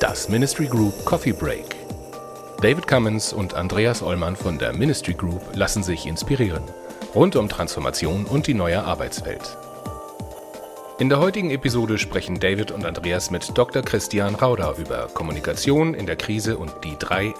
Das Ministry Group Coffee Break. David Cummins und Andreas Ollmann von der Ministry Group lassen sich inspirieren. Rund um Transformation und die neue Arbeitswelt. In der heutigen Episode sprechen David und Andreas mit Dr. Christian Rauder über Kommunikation in der Krise und die 3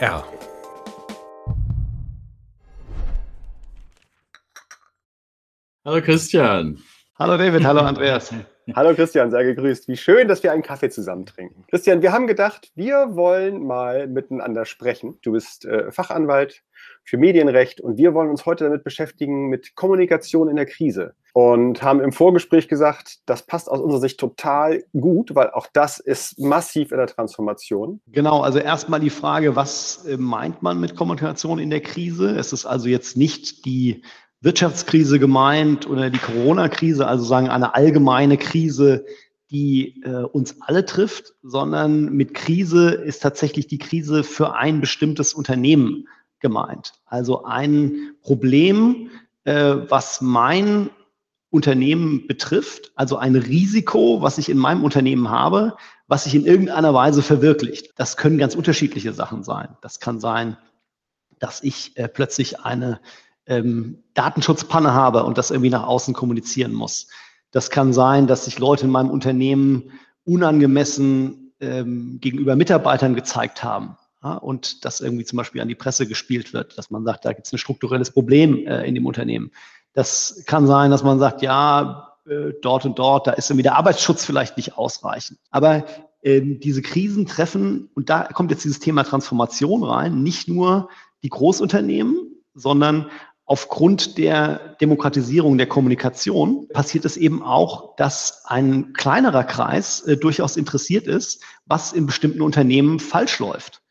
Hallo Christian. Hallo David, hallo Andreas. Hallo Christian, sehr gegrüßt. Wie schön, dass wir einen Kaffee zusammen trinken. Christian, wir haben gedacht, wir wollen mal miteinander sprechen. Du bist äh, Fachanwalt für Medienrecht und wir wollen uns heute damit beschäftigen mit Kommunikation in der Krise und haben im Vorgespräch gesagt, das passt aus unserer Sicht total gut, weil auch das ist massiv in der Transformation. Genau, also erstmal die Frage, was äh, meint man mit Kommunikation in der Krise? Es ist also jetzt nicht die Wirtschaftskrise gemeint oder die Corona-Krise, also sagen eine allgemeine Krise, die äh, uns alle trifft, sondern mit Krise ist tatsächlich die Krise für ein bestimmtes Unternehmen gemeint. Also ein Problem, äh, was mein Unternehmen betrifft, also ein Risiko, was ich in meinem Unternehmen habe, was sich in irgendeiner Weise verwirklicht. Das können ganz unterschiedliche Sachen sein. Das kann sein, dass ich äh, plötzlich eine ähm, Datenschutzpanne habe und das irgendwie nach außen kommunizieren muss. Das kann sein, dass sich Leute in meinem Unternehmen unangemessen ähm, gegenüber Mitarbeitern gezeigt haben ja, und das irgendwie zum Beispiel an die Presse gespielt wird, dass man sagt, da gibt es ein strukturelles Problem äh, in dem Unternehmen. Das kann sein, dass man sagt, ja, äh, dort und dort, da ist irgendwie der Arbeitsschutz vielleicht nicht ausreichend. Aber ähm, diese Krisen treffen, und da kommt jetzt dieses Thema Transformation rein, nicht nur die Großunternehmen, sondern aufgrund der Demokratisierung der Kommunikation passiert es eben auch, dass ein kleinerer Kreis äh, durchaus interessiert ist, was in bestimmten Unternehmen falsch läuft.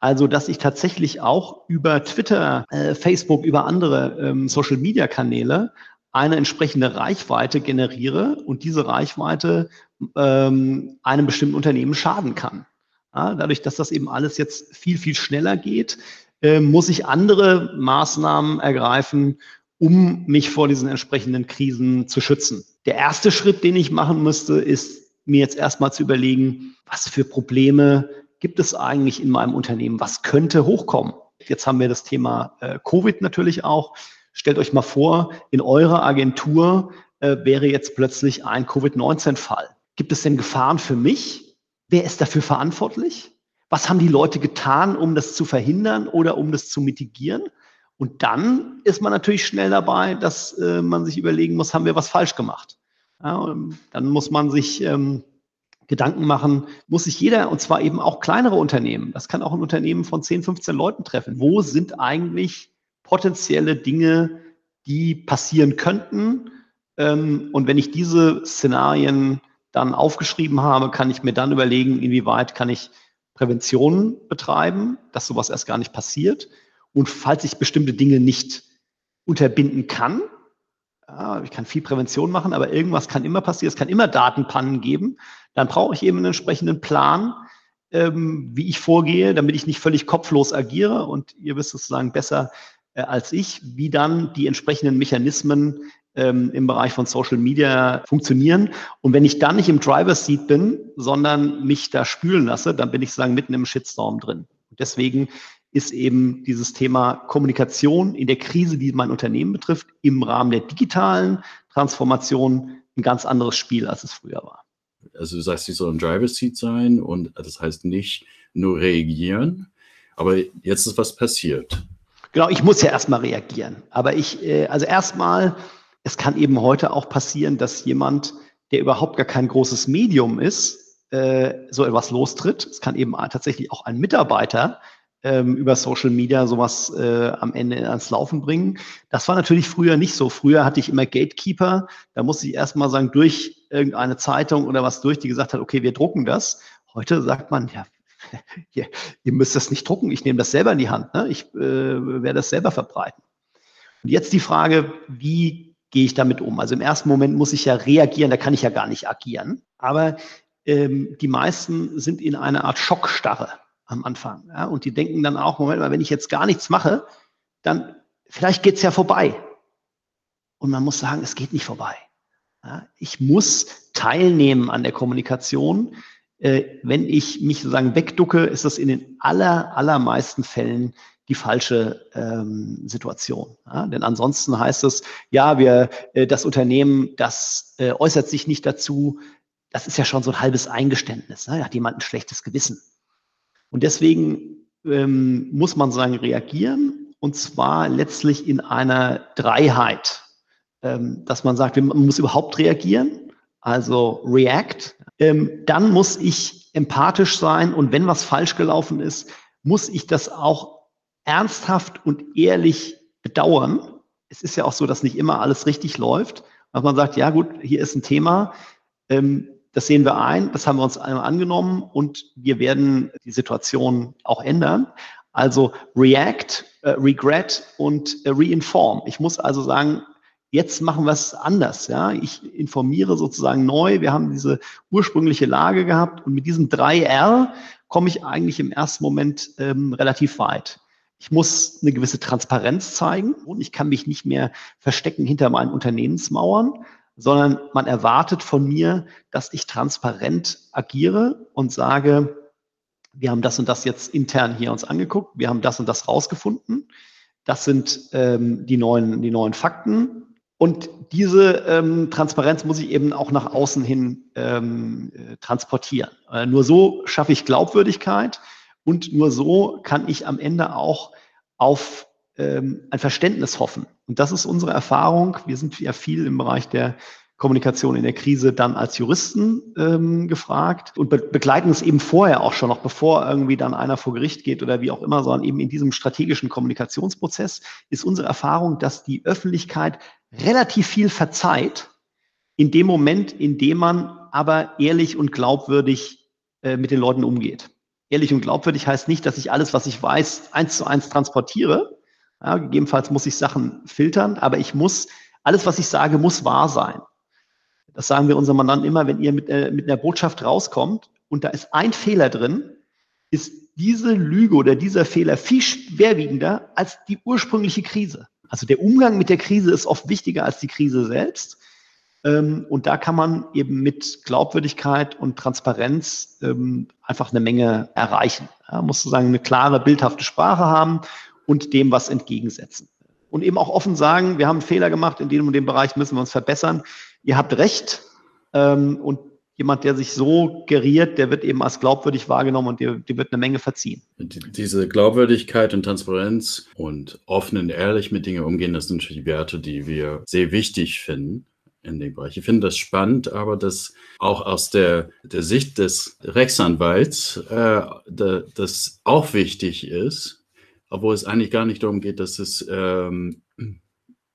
Also, dass ich tatsächlich auch über Twitter, äh, Facebook, über andere ähm, Social-Media-Kanäle eine entsprechende Reichweite generiere und diese Reichweite ähm, einem bestimmten Unternehmen schaden kann. Ja, dadurch, dass das eben alles jetzt viel, viel schneller geht, äh, muss ich andere Maßnahmen ergreifen, um mich vor diesen entsprechenden Krisen zu schützen. Der erste Schritt, den ich machen müsste, ist mir jetzt erstmal zu überlegen, was für Probleme gibt es eigentlich in meinem Unternehmen? Was könnte hochkommen? Jetzt haben wir das Thema äh, Covid natürlich auch. Stellt euch mal vor, in eurer Agentur äh, wäre jetzt plötzlich ein Covid-19-Fall. Gibt es denn Gefahren für mich? Wer ist dafür verantwortlich? Was haben die Leute getan, um das zu verhindern oder um das zu mitigieren? Und dann ist man natürlich schnell dabei, dass äh, man sich überlegen muss, haben wir was falsch gemacht? Ja, dann muss man sich ähm, Gedanken machen, muss sich jeder, und zwar eben auch kleinere Unternehmen, das kann auch ein Unternehmen von 10, 15 Leuten treffen. Wo sind eigentlich potenzielle Dinge, die passieren könnten? Ähm, und wenn ich diese Szenarien dann aufgeschrieben habe, kann ich mir dann überlegen, inwieweit kann ich Prävention betreiben, dass sowas erst gar nicht passiert. Und falls ich bestimmte Dinge nicht unterbinden kann, ich kann viel Prävention machen, aber irgendwas kann immer passieren, es kann immer Datenpannen geben, dann brauche ich eben einen entsprechenden Plan, ähm, wie ich vorgehe, damit ich nicht völlig kopflos agiere. Und ihr wisst sozusagen besser äh, als ich, wie dann die entsprechenden Mechanismen ähm, im Bereich von Social Media funktionieren. Und wenn ich dann nicht im Driver's Seat bin, sondern mich da spülen lasse, dann bin ich sozusagen mitten im Shitstorm drin. Und deswegen ist eben dieses Thema Kommunikation in der Krise, die mein Unternehmen betrifft, im Rahmen der digitalen Transformation ein ganz anderes Spiel, als es früher war. Also du sagst, sie soll ein Driver's Seat sein und das heißt nicht nur reagieren, aber jetzt ist was passiert. Genau, ich muss ja erstmal reagieren. Aber ich, äh, also erstmal es kann eben heute auch passieren, dass jemand, der überhaupt gar kein großes Medium ist, äh, so etwas lostritt. Es kann eben tatsächlich auch ein Mitarbeiter ähm, über Social Media sowas äh, am Ende ans Laufen bringen. Das war natürlich früher nicht so. Früher hatte ich immer Gatekeeper. Da musste ich erstmal sagen, durch irgendeine Zeitung oder was durch, die gesagt hat, okay, wir drucken das. Heute sagt man, ja, ihr, ihr müsst das nicht drucken, ich nehme das selber in die Hand, ne? ich äh, werde das selber verbreiten. Und jetzt die Frage, wie gehe ich damit um? Also im ersten Moment muss ich ja reagieren, da kann ich ja gar nicht agieren. Aber ähm, die meisten sind in einer Art Schockstarre am Anfang. Ja? Und die denken dann auch, Moment mal, wenn ich jetzt gar nichts mache, dann vielleicht geht's ja vorbei. Und man muss sagen, es geht nicht vorbei. Ja, ich muss teilnehmen an der Kommunikation. Äh, wenn ich mich sozusagen wegducke, ist das in den aller, allermeisten Fällen die falsche ähm, Situation. Ja, denn ansonsten heißt es, ja, wir, äh, das Unternehmen, das äh, äußert sich nicht dazu. Das ist ja schon so ein halbes Eingeständnis. Ne? Hat jemand ein schlechtes Gewissen. Und deswegen ähm, muss man sagen, reagieren und zwar letztlich in einer Dreiheit, ähm, dass man sagt, man muss überhaupt reagieren, also react. Ähm, dann muss ich empathisch sein und wenn was falsch gelaufen ist, muss ich das auch ernsthaft und ehrlich bedauern. Es ist ja auch so, dass nicht immer alles richtig läuft. Dass man sagt, ja gut, hier ist ein Thema, ähm, das sehen wir ein, das haben wir uns einmal angenommen und wir werden die Situation auch ändern. Also React, äh, Regret und äh, Reinform. Ich muss also sagen, jetzt machen wir es anders. Ja? Ich informiere sozusagen neu. Wir haben diese ursprüngliche Lage gehabt und mit diesen drei R komme ich eigentlich im ersten Moment ähm, relativ weit. Ich muss eine gewisse Transparenz zeigen und ich kann mich nicht mehr verstecken hinter meinen Unternehmensmauern, sondern man erwartet von mir, dass ich transparent agiere und sage, wir haben das und das jetzt intern hier uns angeguckt, wir haben das und das rausgefunden. Das sind ähm, die, neuen, die neuen Fakten. Und diese ähm, Transparenz muss ich eben auch nach außen hin ähm, äh, transportieren. Äh, nur so schaffe ich Glaubwürdigkeit. Und nur so kann ich am Ende auch auf ähm, ein Verständnis hoffen. Und das ist unsere Erfahrung. Wir sind ja viel im Bereich der Kommunikation in der Krise dann als Juristen ähm, gefragt und be begleiten es eben vorher auch schon, noch bevor irgendwie dann einer vor Gericht geht oder wie auch immer, sondern eben in diesem strategischen Kommunikationsprozess ist unsere Erfahrung, dass die Öffentlichkeit relativ viel verzeiht in dem Moment, in dem man aber ehrlich und glaubwürdig äh, mit den Leuten umgeht ehrlich und glaubwürdig heißt nicht, dass ich alles, was ich weiß, eins zu eins transportiere. Ja, gegebenenfalls muss ich Sachen filtern, aber ich muss, alles, was ich sage, muss wahr sein. Das sagen wir unserem Mandanten immer, wenn ihr mit, äh, mit einer Botschaft rauskommt und da ist ein Fehler drin, ist diese Lüge oder dieser Fehler viel schwerwiegender als die ursprüngliche Krise. Also der Umgang mit der Krise ist oft wichtiger als die Krise selbst. Ähm, und da kann man eben mit Glaubwürdigkeit und Transparenz ähm, einfach eine Menge erreichen. Ja, muss sozusagen eine klare, bildhafte Sprache haben und dem was entgegensetzen. Und eben auch offen sagen, wir haben einen Fehler gemacht, in dem und dem Bereich müssen wir uns verbessern. Ihr habt recht. Ähm, und jemand, der sich so geriert, der wird eben als glaubwürdig wahrgenommen und dir wird eine Menge verziehen. Diese Glaubwürdigkeit und Transparenz und offen und ehrlich mit Dingen umgehen, das sind natürlich Werte, die wir sehr wichtig finden in dem Bereich. Ich finde das spannend, aber das auch aus der, der Sicht des Rechtsanwalts, äh, da, das auch wichtig ist, obwohl es eigentlich gar nicht darum geht, dass es ähm,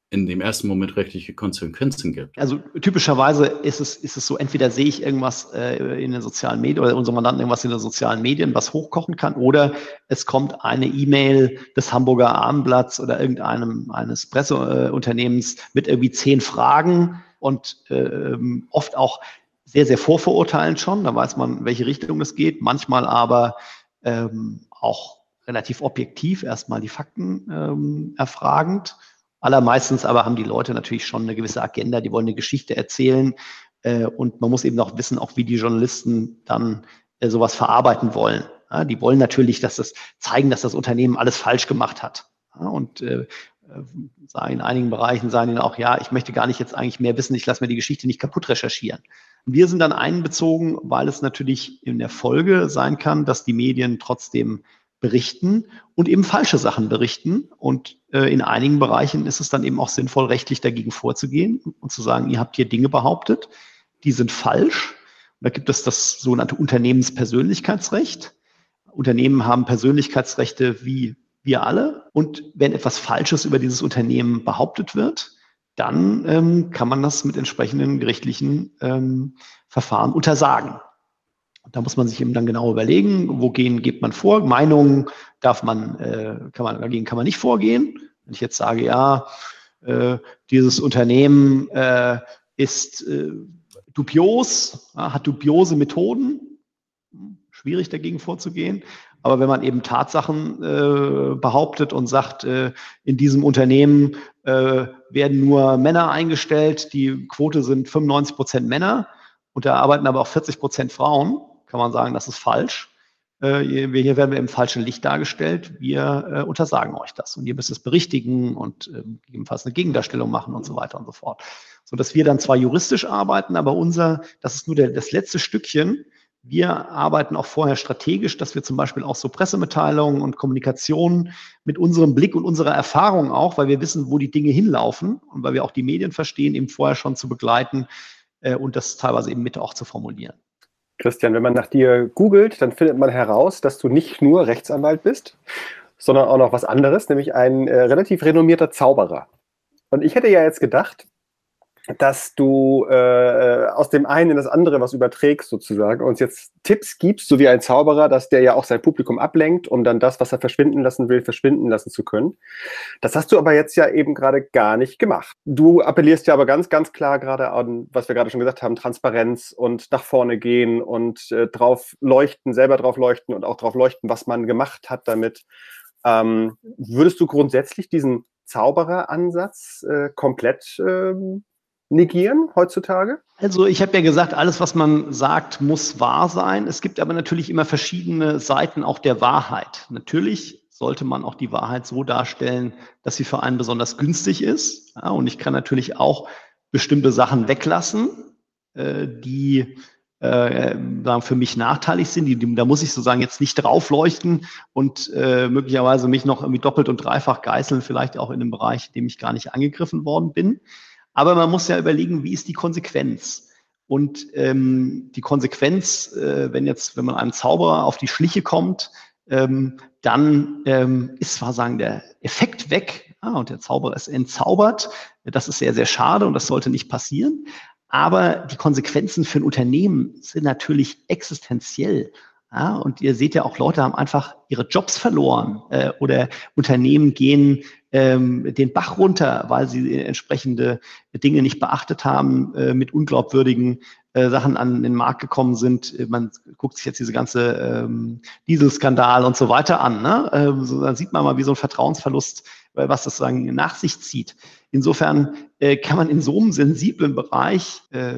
in dem ersten Moment rechtliche Konsequenzen gibt. Also typischerweise ist es, ist es so, entweder sehe ich irgendwas äh, in den sozialen Medien oder unser Mandanten irgendwas in den sozialen Medien, was hochkochen kann, oder es kommt eine E-Mail des Hamburger Abendblatts oder irgendeinem eines Presseunternehmens mit irgendwie zehn Fragen und äh, oft auch sehr, sehr vorverurteilend schon. Da weiß man, in welche Richtung es geht. Manchmal aber ähm, auch relativ objektiv erstmal die Fakten ähm, erfragend. Allermeistens aber haben die Leute natürlich schon eine gewisse Agenda, die wollen eine Geschichte erzählen. Äh, und man muss eben auch wissen, auch wie die Journalisten dann äh, sowas verarbeiten wollen. Ja, die wollen natürlich, dass das zeigen, dass das Unternehmen alles falsch gemacht hat. Ja, und äh, sagen in einigen Bereichen, sagen ihnen auch, ja, ich möchte gar nicht jetzt eigentlich mehr wissen, ich lasse mir die Geschichte nicht kaputt recherchieren. Wir sind dann einbezogen, weil es natürlich in der Folge sein kann, dass die Medien trotzdem berichten und eben falsche Sachen berichten. Und äh, in einigen Bereichen ist es dann eben auch sinnvoll, rechtlich dagegen vorzugehen und zu sagen, ihr habt hier Dinge behauptet, die sind falsch. Und da gibt es das sogenannte Unternehmenspersönlichkeitsrecht. Unternehmen haben Persönlichkeitsrechte wie wir alle. Und wenn etwas Falsches über dieses Unternehmen behauptet wird, dann ähm, kann man das mit entsprechenden gerichtlichen ähm, Verfahren untersagen. Da muss man sich eben dann genau überlegen, wogegen geht man vor. Meinungen darf man, äh, kann man, dagegen kann man nicht vorgehen. Wenn ich jetzt sage, ja, äh, dieses Unternehmen äh, ist äh, dubios, hat dubiose Methoden, schwierig dagegen vorzugehen. Aber wenn man eben Tatsachen äh, behauptet und sagt, äh, in diesem Unternehmen äh, werden nur Männer eingestellt, die Quote sind 95 Prozent Männer und da arbeiten aber auch 40 Prozent Frauen, kann man sagen, das ist falsch. Äh, hier werden wir im falschen Licht dargestellt. Wir äh, untersagen euch das und ihr müsst es berichtigen und äh, gegebenenfalls eine Gegendarstellung machen und so weiter und so fort. So dass wir dann zwar juristisch arbeiten, aber unser, das ist nur der, das letzte Stückchen. Wir arbeiten auch vorher strategisch, dass wir zum Beispiel auch so Pressemitteilungen und Kommunikation mit unserem Blick und unserer Erfahrung auch, weil wir wissen, wo die Dinge hinlaufen und weil wir auch die Medien verstehen, eben vorher schon zu begleiten äh, und das teilweise eben mit auch zu formulieren. Christian, wenn man nach dir googelt, dann findet man heraus, dass du nicht nur Rechtsanwalt bist, sondern auch noch was anderes, nämlich ein äh, relativ renommierter Zauberer. Und ich hätte ja jetzt gedacht, dass du äh, aus dem einen in das andere was überträgst sozusagen und jetzt Tipps gibst, so wie ein Zauberer, dass der ja auch sein Publikum ablenkt, um dann das, was er verschwinden lassen will, verschwinden lassen zu können. Das hast du aber jetzt ja eben gerade gar nicht gemacht. Du appellierst ja aber ganz, ganz klar gerade an, was wir gerade schon gesagt haben, Transparenz und nach vorne gehen und äh, drauf leuchten, selber drauf leuchten und auch drauf leuchten, was man gemacht hat damit. Ähm, würdest du grundsätzlich diesen Zaubereransatz äh, komplett ähm, negieren heutzutage? Also ich habe ja gesagt, alles, was man sagt, muss wahr sein. Es gibt aber natürlich immer verschiedene Seiten auch der Wahrheit. Natürlich sollte man auch die Wahrheit so darstellen, dass sie für einen besonders günstig ist. Ja, und ich kann natürlich auch bestimmte Sachen weglassen, äh, die äh, für mich nachteilig sind. Die, die, da muss ich sozusagen jetzt nicht draufleuchten und äh, möglicherweise mich noch irgendwie doppelt und dreifach geißeln, vielleicht auch in einem Bereich, in dem ich gar nicht angegriffen worden bin. Aber man muss ja überlegen, wie ist die Konsequenz? Und ähm, die Konsequenz, äh, wenn jetzt, wenn man einem Zauberer auf die Schliche kommt, ähm, dann ähm, ist zwar sagen der Effekt weg ah, und der Zauberer ist entzaubert. Das ist sehr, sehr schade und das sollte nicht passieren. Aber die Konsequenzen für ein Unternehmen sind natürlich existenziell. Ja, und ihr seht ja auch, Leute haben einfach ihre Jobs verloren äh, oder Unternehmen gehen ähm, den Bach runter, weil sie entsprechende Dinge nicht beachtet haben, äh, mit unglaubwürdigen äh, Sachen an den Markt gekommen sind. Man guckt sich jetzt diese ganze ähm, Dieselskandal und so weiter an. Ne? Ähm, so, dann sieht man mal, wie so ein Vertrauensverlust, äh, was das sozusagen nach sich zieht. Insofern äh, kann man in so einem sensiblen Bereich äh,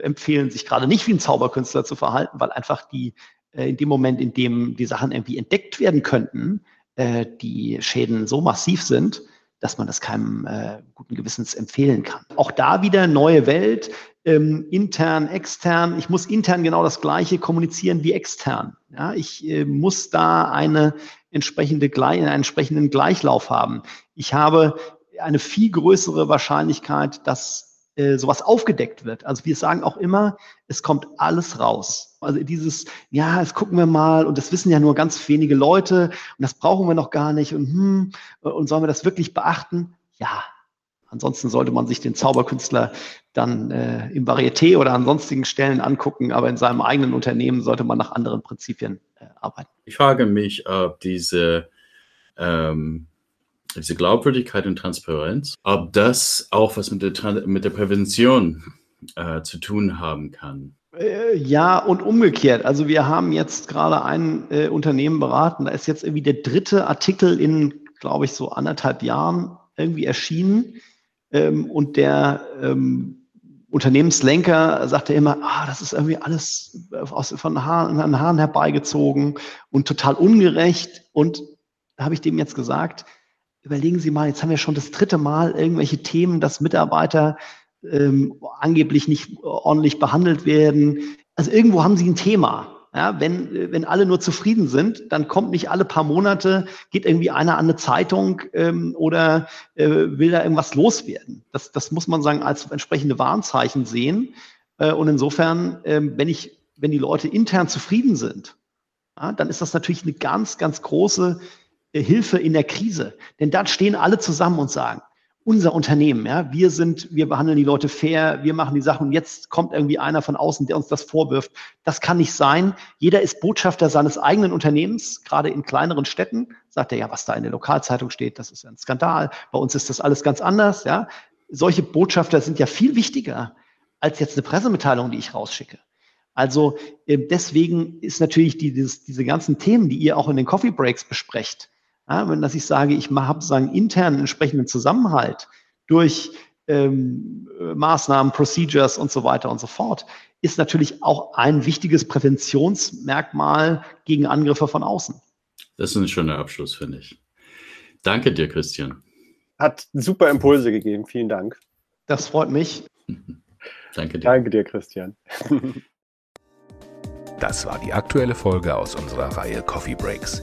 empfehlen, sich gerade nicht wie ein Zauberkünstler zu verhalten, weil einfach die äh, in dem Moment, in dem die Sachen irgendwie entdeckt werden könnten, äh, die Schäden so massiv sind, dass man das keinem äh, guten Gewissens empfehlen kann. Auch da wieder neue Welt, ähm, intern, extern. Ich muss intern genau das Gleiche kommunizieren wie extern. Ja, ich äh, muss da eine entsprechende, einen entsprechenden Gleichlauf haben. Ich habe eine viel größere Wahrscheinlichkeit, dass äh, sowas aufgedeckt wird. Also wir sagen auch immer, es kommt alles raus. Also dieses, ja, das gucken wir mal und das wissen ja nur ganz wenige Leute und das brauchen wir noch gar nicht und hm, und sollen wir das wirklich beachten? Ja. Ansonsten sollte man sich den Zauberkünstler dann äh, im Varieté oder an sonstigen Stellen angucken, aber in seinem eigenen Unternehmen sollte man nach anderen Prinzipien äh, arbeiten. Ich frage mich, ob diese ähm, diese Glaubwürdigkeit und Transparenz, ob das auch was mit der, mit der Prävention äh, zu tun haben kann. Äh, ja, und umgekehrt. Also wir haben jetzt gerade ein äh, Unternehmen beraten, da ist jetzt irgendwie der dritte Artikel in, glaube ich, so anderthalb Jahren irgendwie erschienen. Ähm, und der ähm, Unternehmenslenker sagte immer, ah, das ist irgendwie alles aus, von Haaren, an Haaren herbeigezogen und total ungerecht. Und habe ich dem jetzt gesagt, überlegen Sie mal, jetzt haben wir schon das dritte Mal irgendwelche Themen, dass Mitarbeiter ähm, angeblich nicht ordentlich behandelt werden. Also irgendwo haben Sie ein Thema. Ja, wenn, wenn alle nur zufrieden sind, dann kommt nicht alle paar Monate, geht irgendwie einer an eine Zeitung ähm, oder äh, will da irgendwas loswerden. Das, das muss man sagen als entsprechende Warnzeichen sehen. Äh, und insofern, äh, wenn ich, wenn die Leute intern zufrieden sind, ja, dann ist das natürlich eine ganz, ganz große Hilfe in der Krise. Denn dann stehen alle zusammen und sagen, unser Unternehmen, ja, wir sind, wir behandeln die Leute fair, wir machen die Sachen und jetzt kommt irgendwie einer von außen, der uns das vorwirft. Das kann nicht sein. Jeder ist Botschafter seines eigenen Unternehmens, gerade in kleineren Städten, sagt er ja, was da in der Lokalzeitung steht, das ist ein Skandal. Bei uns ist das alles ganz anders, ja. Solche Botschafter sind ja viel wichtiger als jetzt eine Pressemitteilung, die ich rausschicke. Also äh, deswegen ist natürlich die, dieses, diese ganzen Themen, die ihr auch in den Coffee Breaks besprecht, ja, wenn dass ich sage, ich habe sagen internen entsprechenden Zusammenhalt durch ähm, Maßnahmen, Procedures und so weiter und so fort, ist natürlich auch ein wichtiges Präventionsmerkmal gegen Angriffe von außen. Das ist ein schöner Abschluss, finde ich. Danke dir, Christian. Hat super Impulse gegeben. Vielen Dank. Das freut mich. Danke dir. Danke dir, Christian. Das war die aktuelle Folge aus unserer Reihe Coffee Breaks.